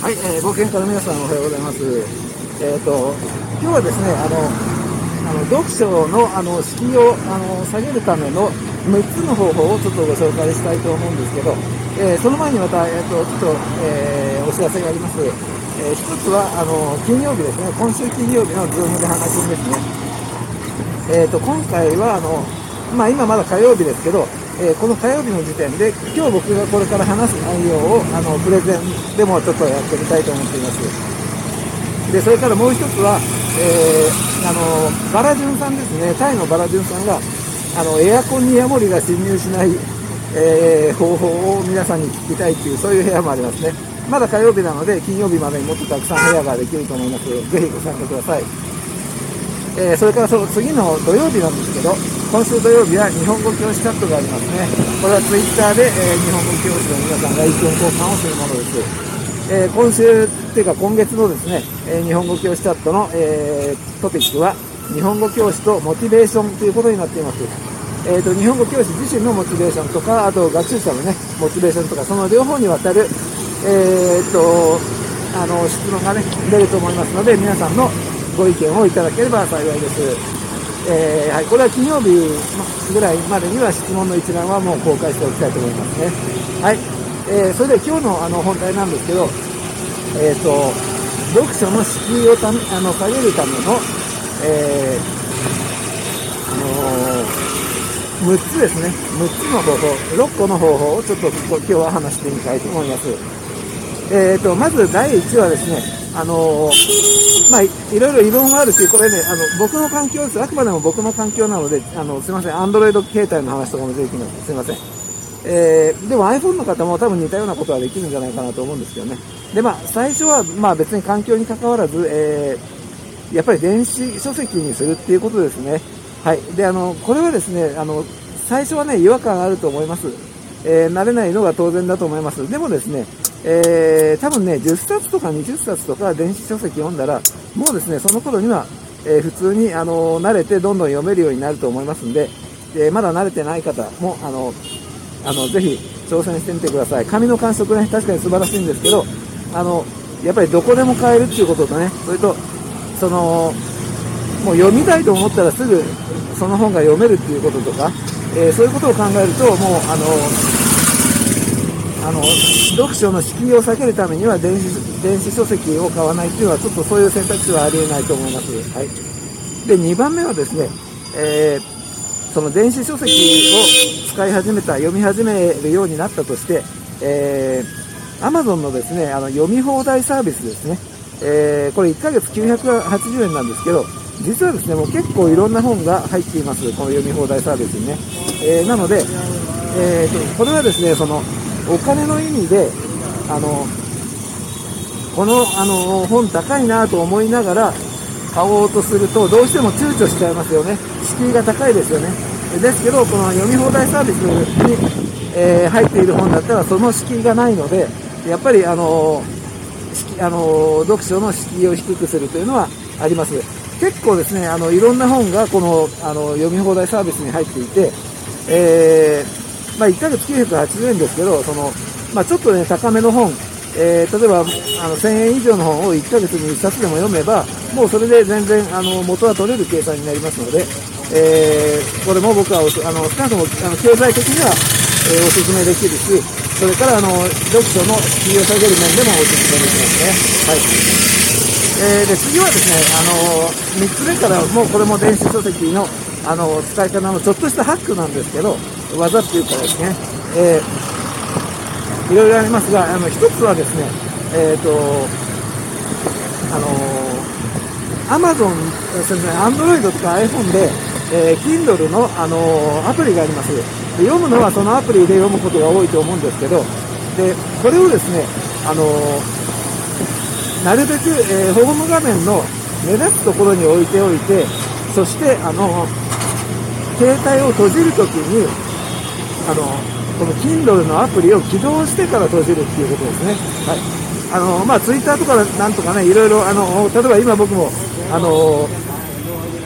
はい、えー、冒険家の皆さんおはようございます。えっ、ー、と、今日はですね、あの、あの読書のあの敷居をあの下げるための6つの方法をちょっとご紹介したいと思うんですけど、えー、その前にまた、えーと、ちょっと、えー、お知らせがあります。えー、一つはあの金曜日ですね、今週金曜日のズームで話すんですね。えーと、今回はあの、まあ、今まだ火曜日ですけど、えー、この火曜日の時点で、今日僕がこれから話す内容を、あの、プレゼンでもちょっとやってみたいと思っています。で、それからもう一つは、えー、あの、バラジュンさんですね、タイのバラジュンさんが、あの、エアコンにヤモリが侵入しない、えー、方法を皆さんに聞きたいっていう、そういう部屋もありますね。まだ火曜日なので、金曜日までにもっとたくさん部屋ができると思います。ぜひご参加ください。えー、それからその次の土曜日なんですけど、今週土曜日は日本語教師チャットがありますね。これはツイッターで、えー、日本語教師の皆さんが意見交換をするものです。えー、今週っていうか今月のですね、え日本語教師チャットの、えトピックは日本語教師とモチベーションということになっています。えーと、日本語教師自身のモチベーションとか、あと学習者のね、モチベーションとか、その両方にわたる、えーと、あの質問がね、出ると思いますので、皆さんのご意見をいただければ幸いです。えー、はい、これは金曜日ぐらいまでには質問の一覧はもう公開しておきたいと思いますね。はい。えー、それで今日のあの本題なんですけど、えっ、ー、と、読書の敷居をたあの下げるための、えあの6つですね、6つの方法、6個の方法をちょっと今日は話してみたいと思います。えっ、と、まず第1はですね、あのまあ、いろいろ異論はあるし、これね、あの、僕の環境です。あくまでも僕の環境なので、あの、すいません、アンドロイド携帯の話とかも出てきます。すいません。えー、でも iPhone の方も多分似たようなことはできるんじゃないかなと思うんですけどね。で、まあ、最初は、まあ別に環境に関わらず、えー、やっぱり電子書籍にするっていうことですね。はい。で、あの、これはですね、あの、最初はね、違和感あると思います。えー、慣れないのが当然だと思います。でもですね、えー、多分ね、10冊とか20冊とか電子書籍読んだら、もうですね、その頃には、えー、普通に、あの慣れてどんどん読めるようになると思いますんで、えまだ慣れてない方も、あの、あの、ぜひ挑戦してみてください。紙の感触ね、確かに素晴らしいんですけど、あの、やっぱりどこでも買えるっていうこととね、それと、その、もう読みたいと思ったらすぐその本が読めるっていうこととか、えー、そういうことを考えると、もう、あの、あの読書の敷居を避けるためには電子電子書籍を買わないっていうのはちょっとそういう選択肢はありえないと思います。はい、で2番目はですね、えー、その電子書籍を使い始めた読み始めるようになったとして、えー、Amazon のですねあの読み放題サービスですね、えー、これ1ヶ月980円なんですけど実はですねもう結構いろんな本が入っています。この読み放題サービスにね、えー、なので、えーとこれはですねそのお金の意味で、あの、このあの本高いなと思いながら買おうとすると、どうしても躊躇しちゃいますよね。敷居が高いですよね。ですけど、この読み放題サービスに、えー、入っている本だったら、その敷居がないので、やっぱり、あのあの読書の敷居を低くするというのはあります。結構ですね、あのいろんな本がこのあの読み放題サービスに入っていて、えーまあ、1ヶ月980円ですけど、その、まあ、ちょっとね、高めの本、えー、例えば、あの、1000円以上の本を1ヶ月に1冊でも読めば、もうそれで全然、あの、元は取れる計算になりますので、えー、これも僕はあの、少なくとも、あの、経済的には、えー、お勧めできるし、それから、あの、読書の敷居を下げる面でもお勧めできますね。はい。えー、で、次はですね、あの、3つ目からもうこれも電子書籍の、あの、使い方のちょっとしたハックなんですけど、技っていうかですね、えー、いろいろありますが、あの、一つはですね、えっ、ー、と、あのー、Amazon、すみません、Android とか iPhone で、えー、Kindle の、あの、アプリがあります。読むのはそのアプリで読むことが多いと思うんですけど、で、これをですね、あの、なるべく、えー、ホーム画面の目立つところに置いておいて、そして、あの携帯を閉じるときに、あの、この Kindle のアプリを起動してから閉じるっていうことですね。はい。あの、まあ、Twitter とかなんとかね、いろいろ、あの、例えば今僕も、あの、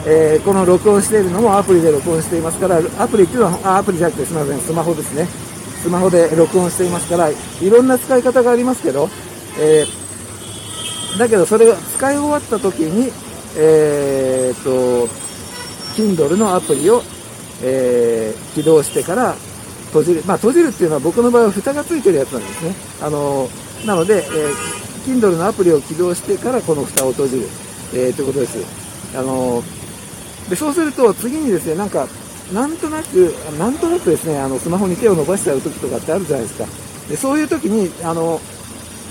えー、この録音しているのもアプリで録音していますから、アプリっていうのは、あアプリじゃなくてすみません、スマホですね。スマホで録音していますから、いろんな使い方がありますけど、えー、だけどそれが使い終わった時に、えー、っと、Kindle のアプリを、えー、起動してから閉じる。まあ、閉じるっていうのは僕の場合は蓋がついてるやつなんですね。あの、なので、えー、Kindle のアプリを起動してからこの蓋を閉じる、えー、ということです。あの、で、そうすると次にですね、なんか、なんとなく、なんとなくですね、あの、スマホに手を伸ばしちゃう時とかってあるじゃないですか。で、そういう時に、あの、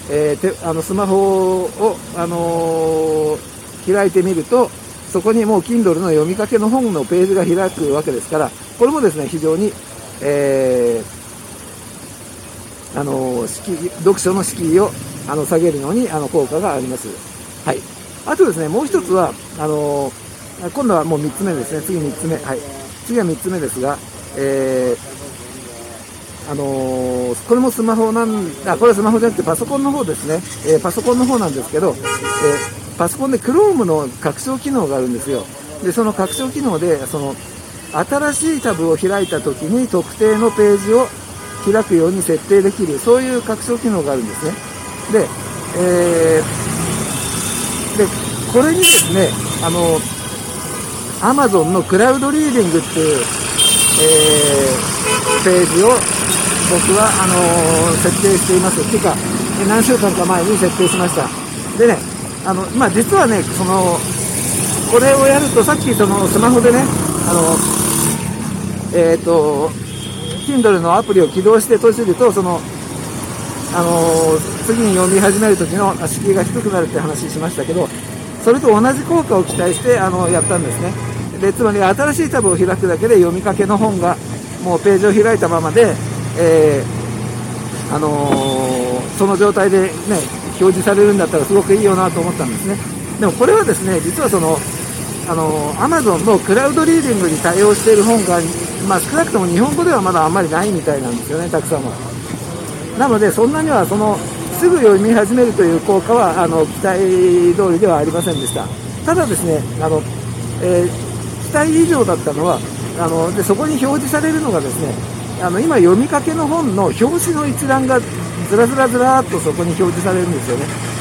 えー、てあのスマホを、あのー、開いてみると、そこにもう Kindle の読みかけの本のページが開くわけですから、これもですね、非常に、えー、あのー、読書の敷居をあの下げるのにあの効果があります。はい。あとですね、もう一つは、あの今度はもう3つ目ですね、次3つ目。はい。次は3つ目ですが、えー、あのー、これもスマホなんあ、これはスマホじゃなくてパソコンの方ですね、えー、パソコンの方なんですけど、えー、パソコンで Chrome の拡張機能があるんですよ。で、その拡張機能で、その、新しいタブを開いた時に特定のページを開くように設定できる、そういう拡張機能があるんですね。で、えー、で、これにですね、あの、Amazon のクラウドリーディングっていう、えー、ページを僕はあの設定しています。っていうか、何週間か前に設定しました。でね、あの、まあ、実はね、その、これをやると、さっきそのスマホでね、あの、えっ、ー、と、Kindle のアプリを起動して閉じると、その、あの次に読み始める時の敷居が低くなるって話しましたけど、それと同じ効果を期待して、あの、やったんですね。で、つまり新しいタブを開くだけで読みかけの本が、もうページを開いたままで、えー、あのー、その状態で、ね、表示されるんだったらすごくいいよなと思ったんですね。でもこれはですね、実はその、あの、Amazon のクラウドリーディングに対応している本が、まあ、少なくとも日本語ではまだあんまりないみたいなんですよね、たくさんは。なので、そんなにはその、すぐ読み始めるという効果は、あの、期待通りではありませんでした。ただですね、あの、えー、期待以上だったのは、あの、で、そこに表示されるのがですね、あの今読みかけの本の表紙の一覧がずらずらずらっとそこに表示されるんですよね。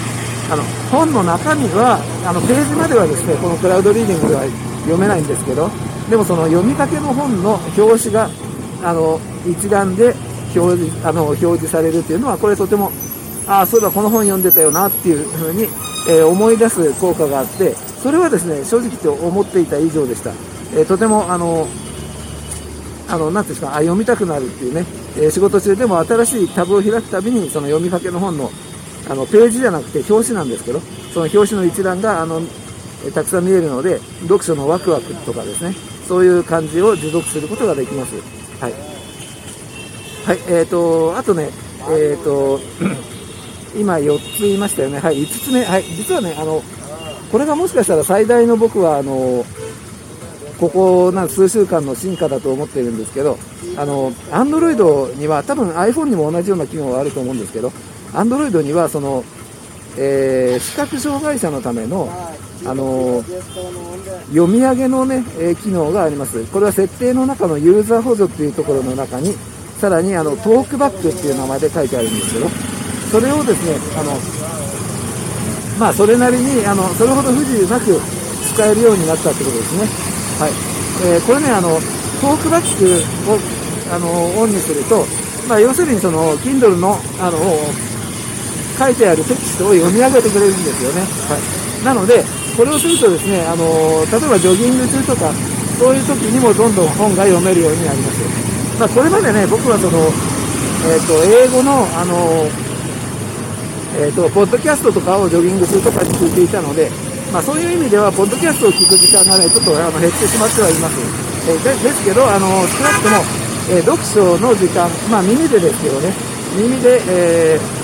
あの本の中身はあのページまではですねこのクラウドリーディングでは読めないんですけどでもその読みかけの本の表紙があの一覧で表示あの表示されるっていうのはこれとてもああそういえばこの本読んでたよなっていうふうに、えー、思い出す効果があってそれはですね正直と思っていた以上でした、えー、とてもあのあの、なんていうんですか、あ、読みたくなるっていうね、えー、仕事中でも新しいタブを開くたびに、その読みかけの本の、あの、ページじゃなくて表紙なんですけど、その表紙の一覧が、あの、たくさん見えるので、読書のワクワクとかですね、そういう感じを持続することができます。はい。はい、えっ、ー、と、あとね、えっ、ー、と、今4つ言いましたよね。はい、5つ目。はい、実はね、あの、これがもしかしたら最大の僕は、あの、ここな数週間の進化だと思っているんですけど、あの、Android には、多分 iPhone にも同じような機能があると思うんですけど、Android には、その、えー、視覚障害者のための、あの読み上げのね、え機能があります。これは設定の中のユーザー補助っていうところの中に、さらにあのトークバックっていう名前で書いてあるんですけど、それをですね、あの、まあ、それなりに、あの、それほど不自由なく使えるようになったってことですね。はいえー、これねあの、トークバックをあのオンにすると、まあ、要するにその Kindle のあの書いてあるテキストを読み上げてくれるんですよね。はい、なので、これをするとですねあの、例えばジョギング中とか、そういう時にもどんどん本が読めるようになります。まあ、これまでね、僕はその、えーと、英語のあの、えーと、ポッドキャストとかをジョギング中とかに聞いていたので、まあ、そういう意味では、ポッドキャストを聞く時間がね、ちょっとあの減ってしまってはいます。えー、でですけど、あの少なくとも、え、読書の時間、まあ、耳でですけどね、耳で、えー、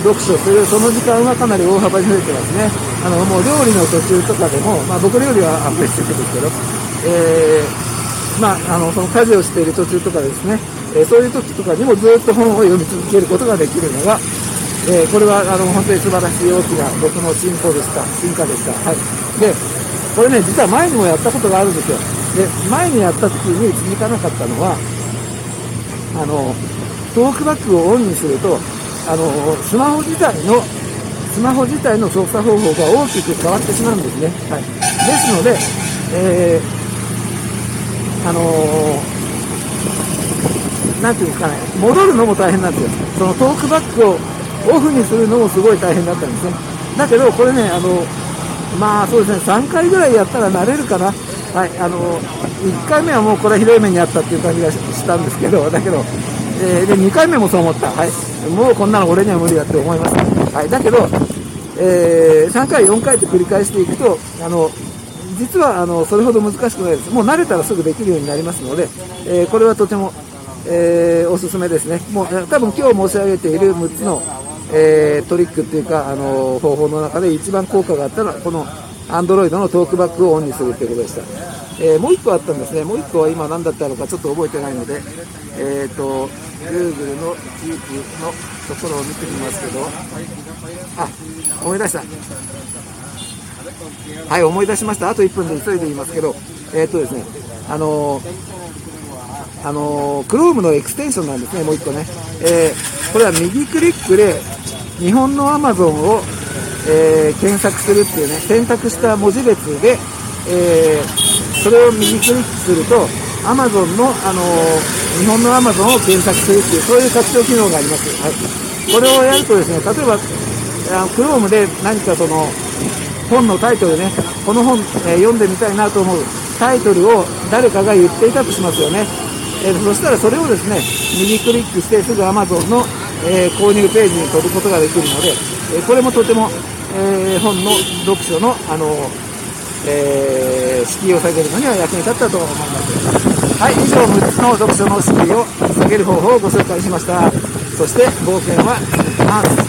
読書する、その時間はかなり大幅に増えてますね。あの、もう料理の途中とかでも、まあ、僕料理はあんまりしてるんですけど、えー、まあ、あの、その家事をしている途中とかですね、えー、そういう時とかにもずっと本を読み続けることができるのが、えー、これはあの本当に素晴らしい大きな僕の進歩でした、進化でした。はい。で、これね、実は前にもやったことがあるんですよ。で、前にやった時に続かなかったのは、あの、トークバックをオンにすると、あの、スマホ自体のスマホ自体の操作方法が大きく変わってしまうんですね。はい。ですので、えー、あのー、なんていうんですかね、戻るのも大変なんですよ。そのトークバックをオフにするのもすごい大変だったんですね。だけど、これね、あの、まあそうですね、3回ぐらいやったら慣れるかな。はい、あの、1回目はもうこれひどい目にあったっていう感じがしたんですけど、だけど、えー、で、2回目もそう思った。はい。もうこんなの俺には無理だって思いました。はい。だけど、えー、3回、4回と繰り返していくと、あの、実はあのそれほど難しくないです。もう慣れたらすぐできるようになりますので、えー、これはとても、えー、おすすめですね。もう多分今日申し上げている6つの、えー、トリックっていうか、あの方法の中で一番効果があったのは、この Android のトークバックをオンにするということでした。えもう1個あったんですね。もう1個は今何だったのかちょっと覚えてないので、えっ、と、Google の Keep のところを見てみますけど、あ、思い出した。はい、思い出しました。あと1分で急いで言いますけど、えっ、とですね、あのー、あのー、Chrome のエクステンションなんですね、もう1個ね。えー、これは右クリックで、日本の Amazon を、えー、検索するっていうね、選択した文字列で、えー、それを右クリックすると、Amazon の、あの日本の Amazon を検索するっていう、そういう活用機能があります。はい。これをやるとですね、例えば、Chrome で何かその、本のタイトルね、この本、えー、読んでみたいなと思うタイトルを誰かが言っていたとしますよね。えー、そしたらそれをですね、右クリックしてすぐ Amazon の、えー、購入ページに飛ぶことができるので、えこれもとても、え本の読書の、あのえ敷居を下げるのには役に立ったと思います。はい、以上6つの読書の敷居を下げる方法をご紹介しました。そして冒険は続きます。